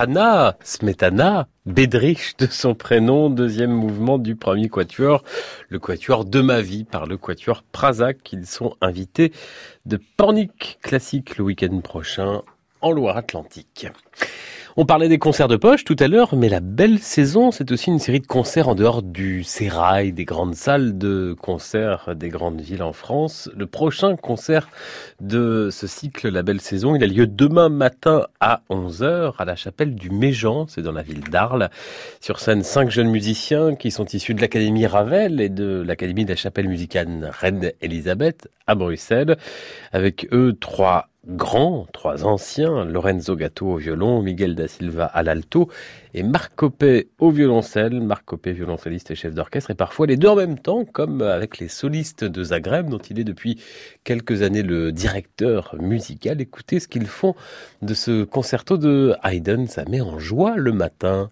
Smetana, Smetana, Bedrich de son prénom, deuxième mouvement du premier quatuor, le quatuor de ma vie par le quatuor Prazak. Ils sont invités de Pornic Classique le week-end prochain en Loire-Atlantique. On parlait des concerts de poche tout à l'heure, mais la belle saison, c'est aussi une série de concerts en dehors du sérail, des grandes salles de concerts des grandes villes en France. Le prochain concert de ce cycle, la belle saison, il a lieu demain matin à 11h à la chapelle du Méjean, c'est dans la ville d'Arles. Sur scène, cinq jeunes musiciens qui sont issus de l'Académie Ravel et de l'Académie de la chapelle musicale Reine-Elisabeth à Bruxelles. Avec eux, trois grands, trois anciens, Lorenzo Gatto au violon, Miguel da Silva à l'alto et Marc Copé au violoncelle, Marc Copé violoncelliste et chef d'orchestre et parfois les deux en même temps comme avec les solistes de Zagreb dont il est depuis quelques années le directeur musical. Écoutez ce qu'ils font de ce concerto de Haydn, ça met en joie le matin.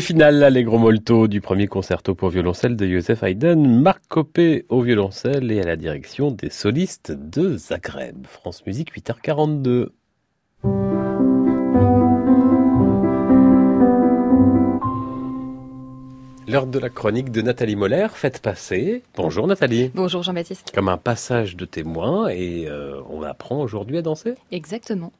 Le final Allegro molto du premier concerto pour violoncelle de Joseph Haydn, Marc Copé au violoncelle et à la direction des solistes de Zagreb. France Musique 8h42. L'heure de la chronique de Nathalie Moller, faites passer. Bonjour Nathalie. Bonjour Jean-Baptiste. Comme un passage de témoin et euh, on apprend aujourd'hui à danser? Exactement.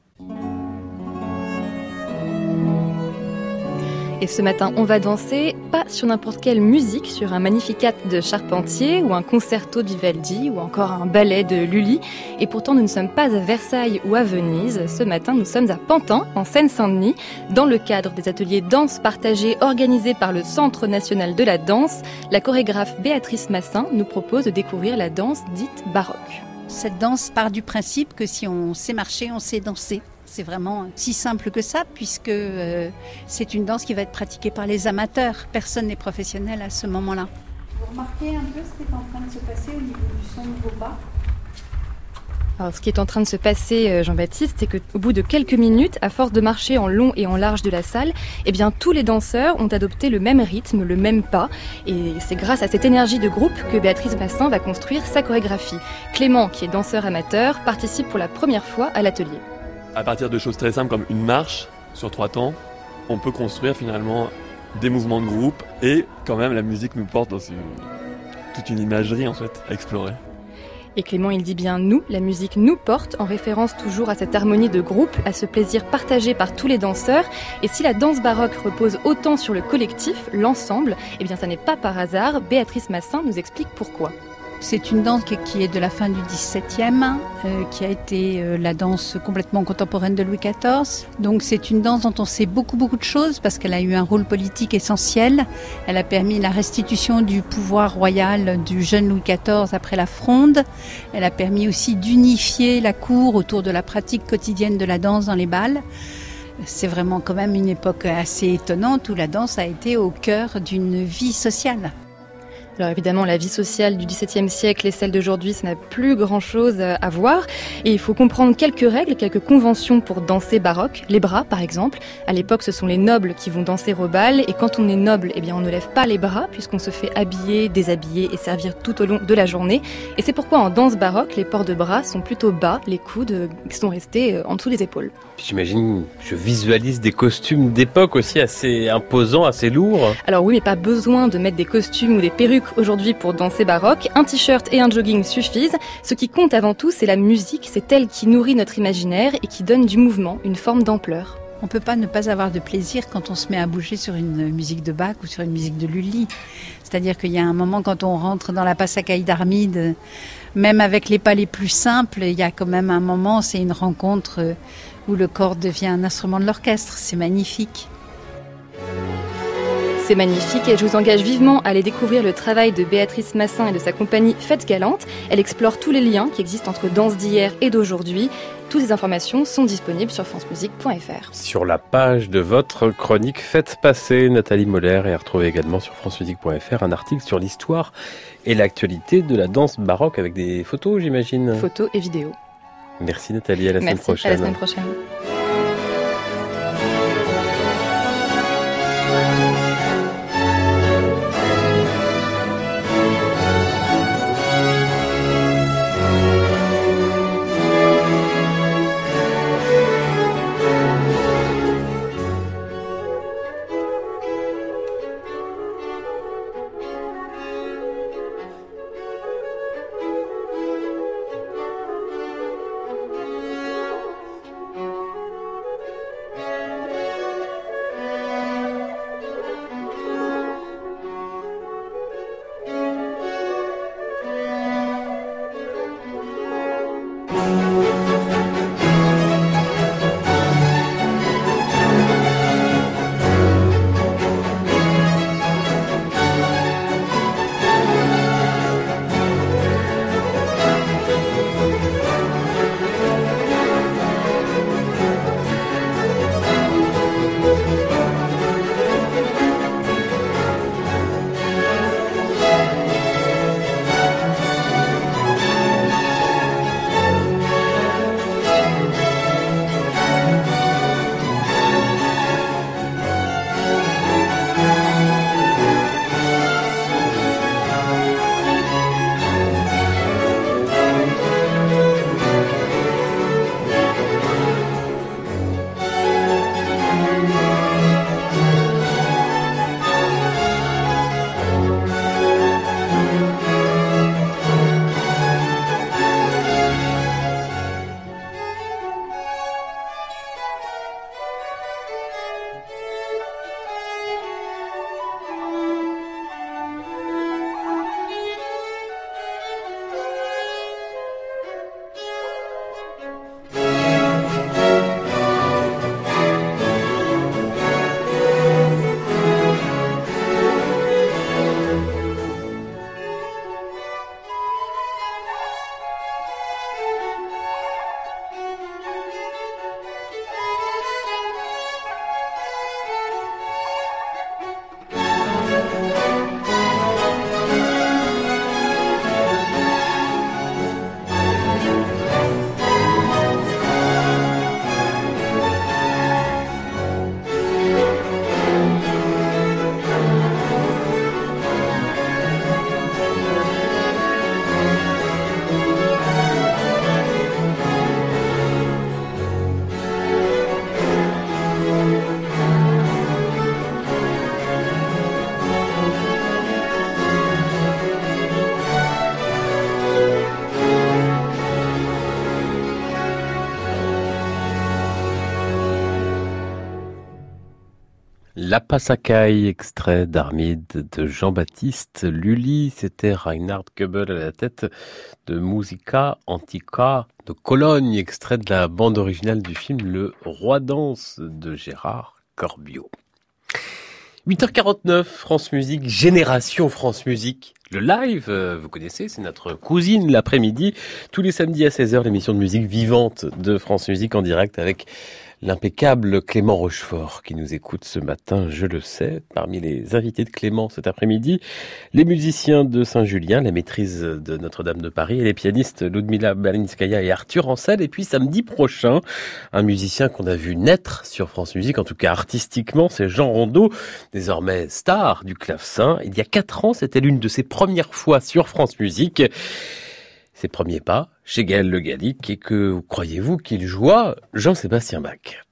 Et ce matin, on va danser pas sur n'importe quelle musique, sur un Magnificat de Charpentier ou un concerto de Vivaldi ou encore un ballet de Lully. Et pourtant, nous ne sommes pas à Versailles ou à Venise. Ce matin, nous sommes à Pantin, en Seine-Saint-Denis, dans le cadre des ateliers danse partagés organisés par le Centre national de la danse. La chorégraphe Béatrice Massin nous propose de découvrir la danse dite baroque. Cette danse part du principe que si on sait marcher, on sait danser. C'est vraiment si simple que ça, puisque euh, c'est une danse qui va être pratiquée par les amateurs. Personne n'est professionnel à ce moment-là. Vous remarquez un peu ce qui est en train de se passer au niveau du son de vos pas? Alors, ce qui est en train de se passer, euh, Jean-Baptiste, c'est qu'au bout de quelques minutes, à force de marcher en long et en large de la salle, eh bien, tous les danseurs ont adopté le même rythme, le même pas. Et c'est grâce à cette énergie de groupe que Béatrice Massin va construire sa chorégraphie. Clément, qui est danseur amateur, participe pour la première fois à l'atelier. À partir de choses très simples comme une marche sur trois temps, on peut construire finalement des mouvements de groupe et quand même la musique nous porte dans toute une imagerie en fait à explorer. Et Clément, il dit bien nous, la musique nous porte, en référence toujours à cette harmonie de groupe, à ce plaisir partagé par tous les danseurs. Et si la danse baroque repose autant sur le collectif, l'ensemble, eh bien ça n'est pas par hasard. Béatrice Massin nous explique pourquoi. C'est une danse qui- est de la fin du XVIIe, euh, qui a été euh, la danse complètement contemporaine de Louis XIV. Donc c'est une danse dont on sait beaucoup beaucoup de choses parce qu'elle a eu un rôle politique essentiel. Elle a permis la restitution du pouvoir royal du jeune Louis XIV après la Fronde. Elle a permis aussi d'unifier la cour autour de la pratique quotidienne de la danse dans les bals. C'est vraiment quand même une époque assez étonnante où la danse a été au cœur d'une vie sociale. Alors évidemment, la vie sociale du XVIIe siècle et celle d'aujourd'hui, ça n'a plus grand-chose euh, à voir. Et il faut comprendre quelques règles, quelques conventions pour danser baroque. Les bras, par exemple. À l'époque, ce sont les nobles qui vont danser au bal. Et quand on est noble, eh bien, on ne lève pas les bras puisqu'on se fait habiller, déshabiller et servir tout au long de la journée. Et c'est pourquoi en danse baroque, les ports de bras sont plutôt bas, les coudes euh, sont restés euh, en dessous des épaules. J'imagine, je visualise des costumes d'époque aussi assez imposants, assez lourds. Alors oui, mais pas besoin de mettre des costumes ou des perruques aujourd'hui pour danser baroque. Un t-shirt et un jogging suffisent. Ce qui compte avant tout, c'est la musique. C'est elle qui nourrit notre imaginaire et qui donne du mouvement, une forme d'ampleur. On peut pas ne pas avoir de plaisir quand on se met à bouger sur une musique de Bach ou sur une musique de Lully. C'est-à-dire qu'il y a un moment quand on rentre dans la passacaille d'Armide, même avec les pas les plus simples, il y a quand même un moment, c'est une rencontre où le corps devient un instrument de l'orchestre. C'est magnifique. C'est magnifique et je vous engage vivement à aller découvrir le travail de Béatrice Massin et de sa compagnie Fête Galante. Elle explore tous les liens qui existent entre danse d'hier et d'aujourd'hui. Toutes les informations sont disponibles sur francemusique.fr. Sur la page de votre chronique Faites passer Nathalie Moller et à retrouver également sur francemusique.fr un article sur l'histoire et l'actualité de la danse baroque avec des photos, j'imagine. Photos et vidéos. Merci Nathalie, à la Merci, semaine prochaine. à la semaine prochaine. La Passacaille, extrait d'Armide de Jean-Baptiste Lully. C'était Reinhard Goebel à la tête de Musica Antica de Cologne, extrait de la bande originale du film Le Roi Danse de Gérard Corbiot. 8h49, France Musique, Génération France Musique. Le live, vous connaissez, c'est notre cousine l'après-midi. Tous les samedis à 16h, l'émission de musique vivante de France Musique en direct avec l'impeccable Clément Rochefort qui nous écoute ce matin, je le sais, parmi les invités de Clément cet après-midi, les musiciens de Saint-Julien, la maîtrise de Notre-Dame de Paris et les pianistes Ludmila Berlinskaya et Arthur Ancel. Et puis samedi prochain, un musicien qu'on a vu naître sur France Musique, en tout cas artistiquement, c'est Jean Rondeau, désormais star du clavecin. Il y a quatre ans, c'était l'une de ses premières fois sur France Musique ses premiers pas chez Gaël Le Gallic et que croyez-vous qu'il joua Jean-Sébastien Bach?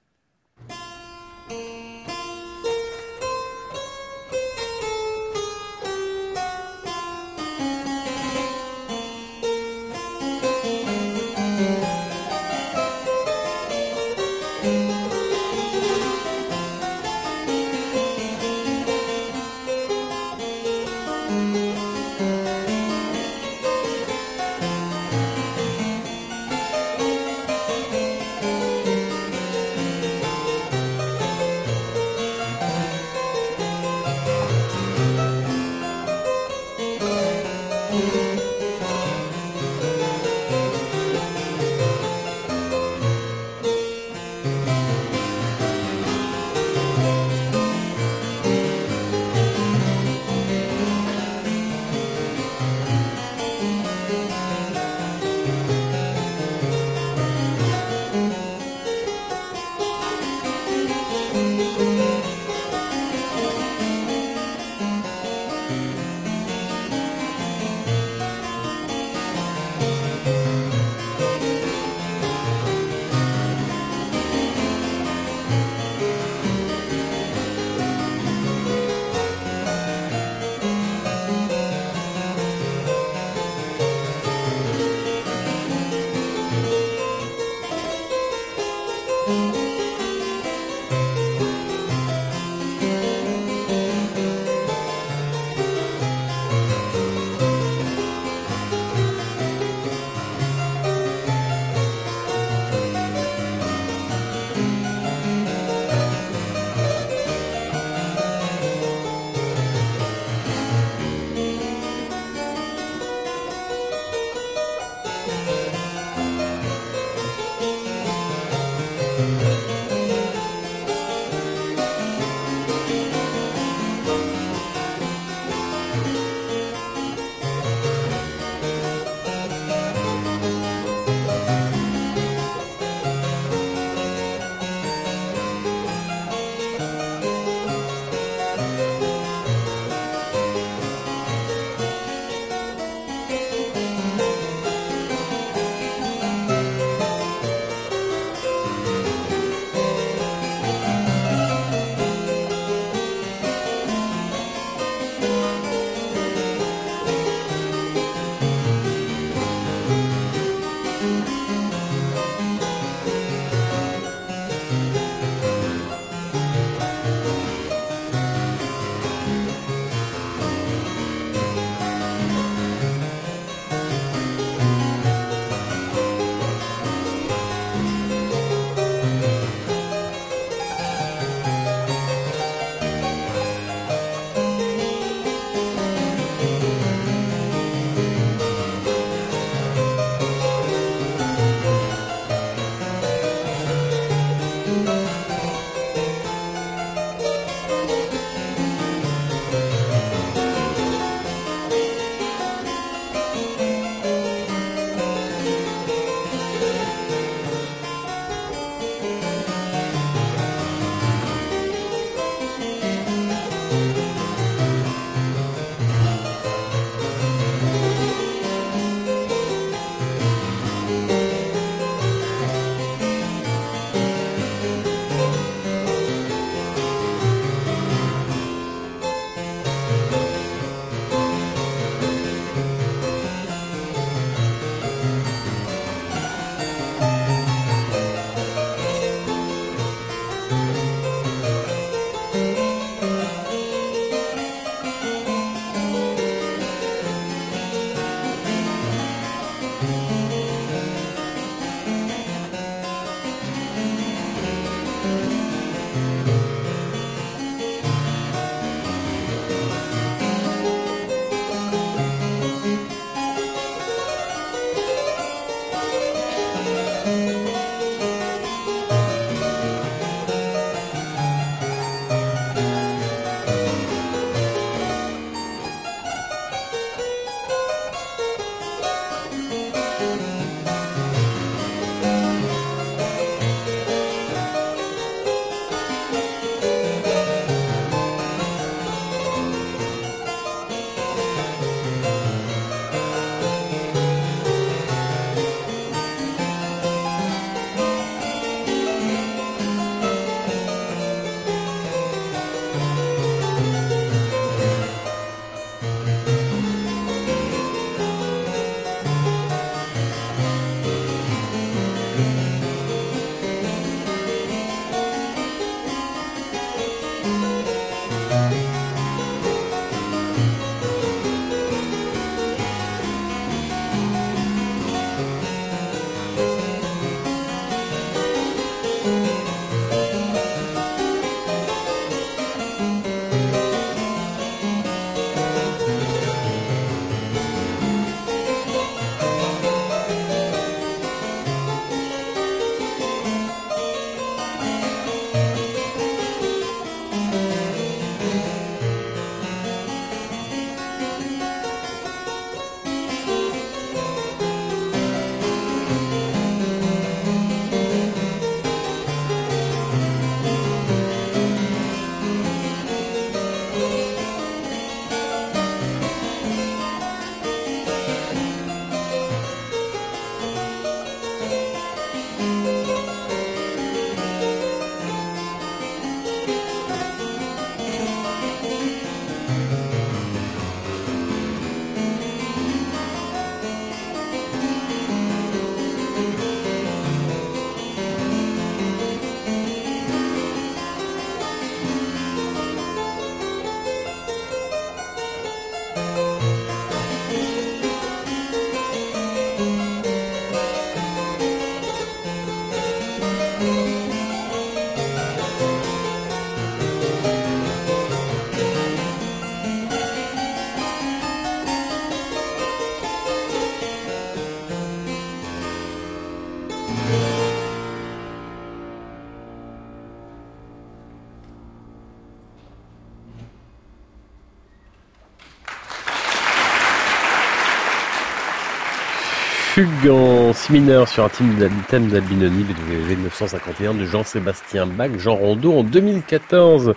Fugue en si mineur sur un thème d'Albinoni, BWV 951 de Jean-Sébastien Bach, Jean Rondeau en 2014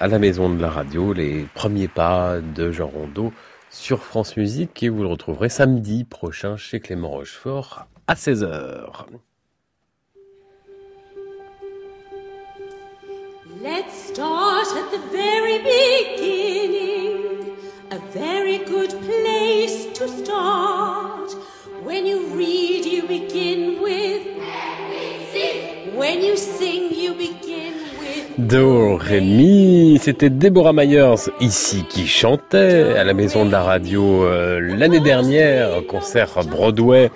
à la Maison de la Radio, les premiers pas de Jean Rondeau sur France Musique et vous le retrouverez samedi prochain chez Clément Rochefort à 16h. Let's start at the very beginning. A very good place to start. When you read, you begin with. When you sing, you begin Do, Rémi, c'était Deborah Myers ici qui chantait à la maison de la radio euh, l'année dernière, concert Broadway,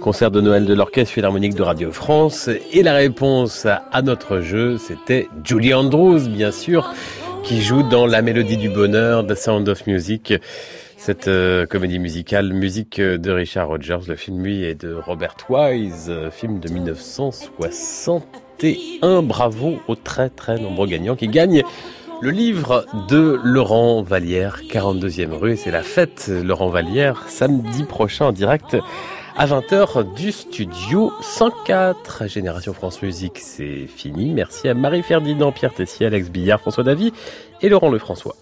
concert de Noël de l'Orchestre Philharmonique de Radio France. Et la réponse à notre jeu, c'était Julie Andrews, bien sûr, qui joue dans La Mélodie du Bonheur, The Sound of Music. Cette euh, comédie musicale, musique de Richard Rogers, le film lui est de Robert Wise, film de 1960 un Bravo aux très très nombreux gagnants qui gagnent le livre de Laurent Vallière, 42e rue. C'est la fête Laurent Vallière, samedi prochain en direct à 20h du studio 104. Génération France Musique, c'est fini. Merci à Marie-Ferdinand, Pierre Tessier, Alex Billard, François Davy et Laurent Lefrançois.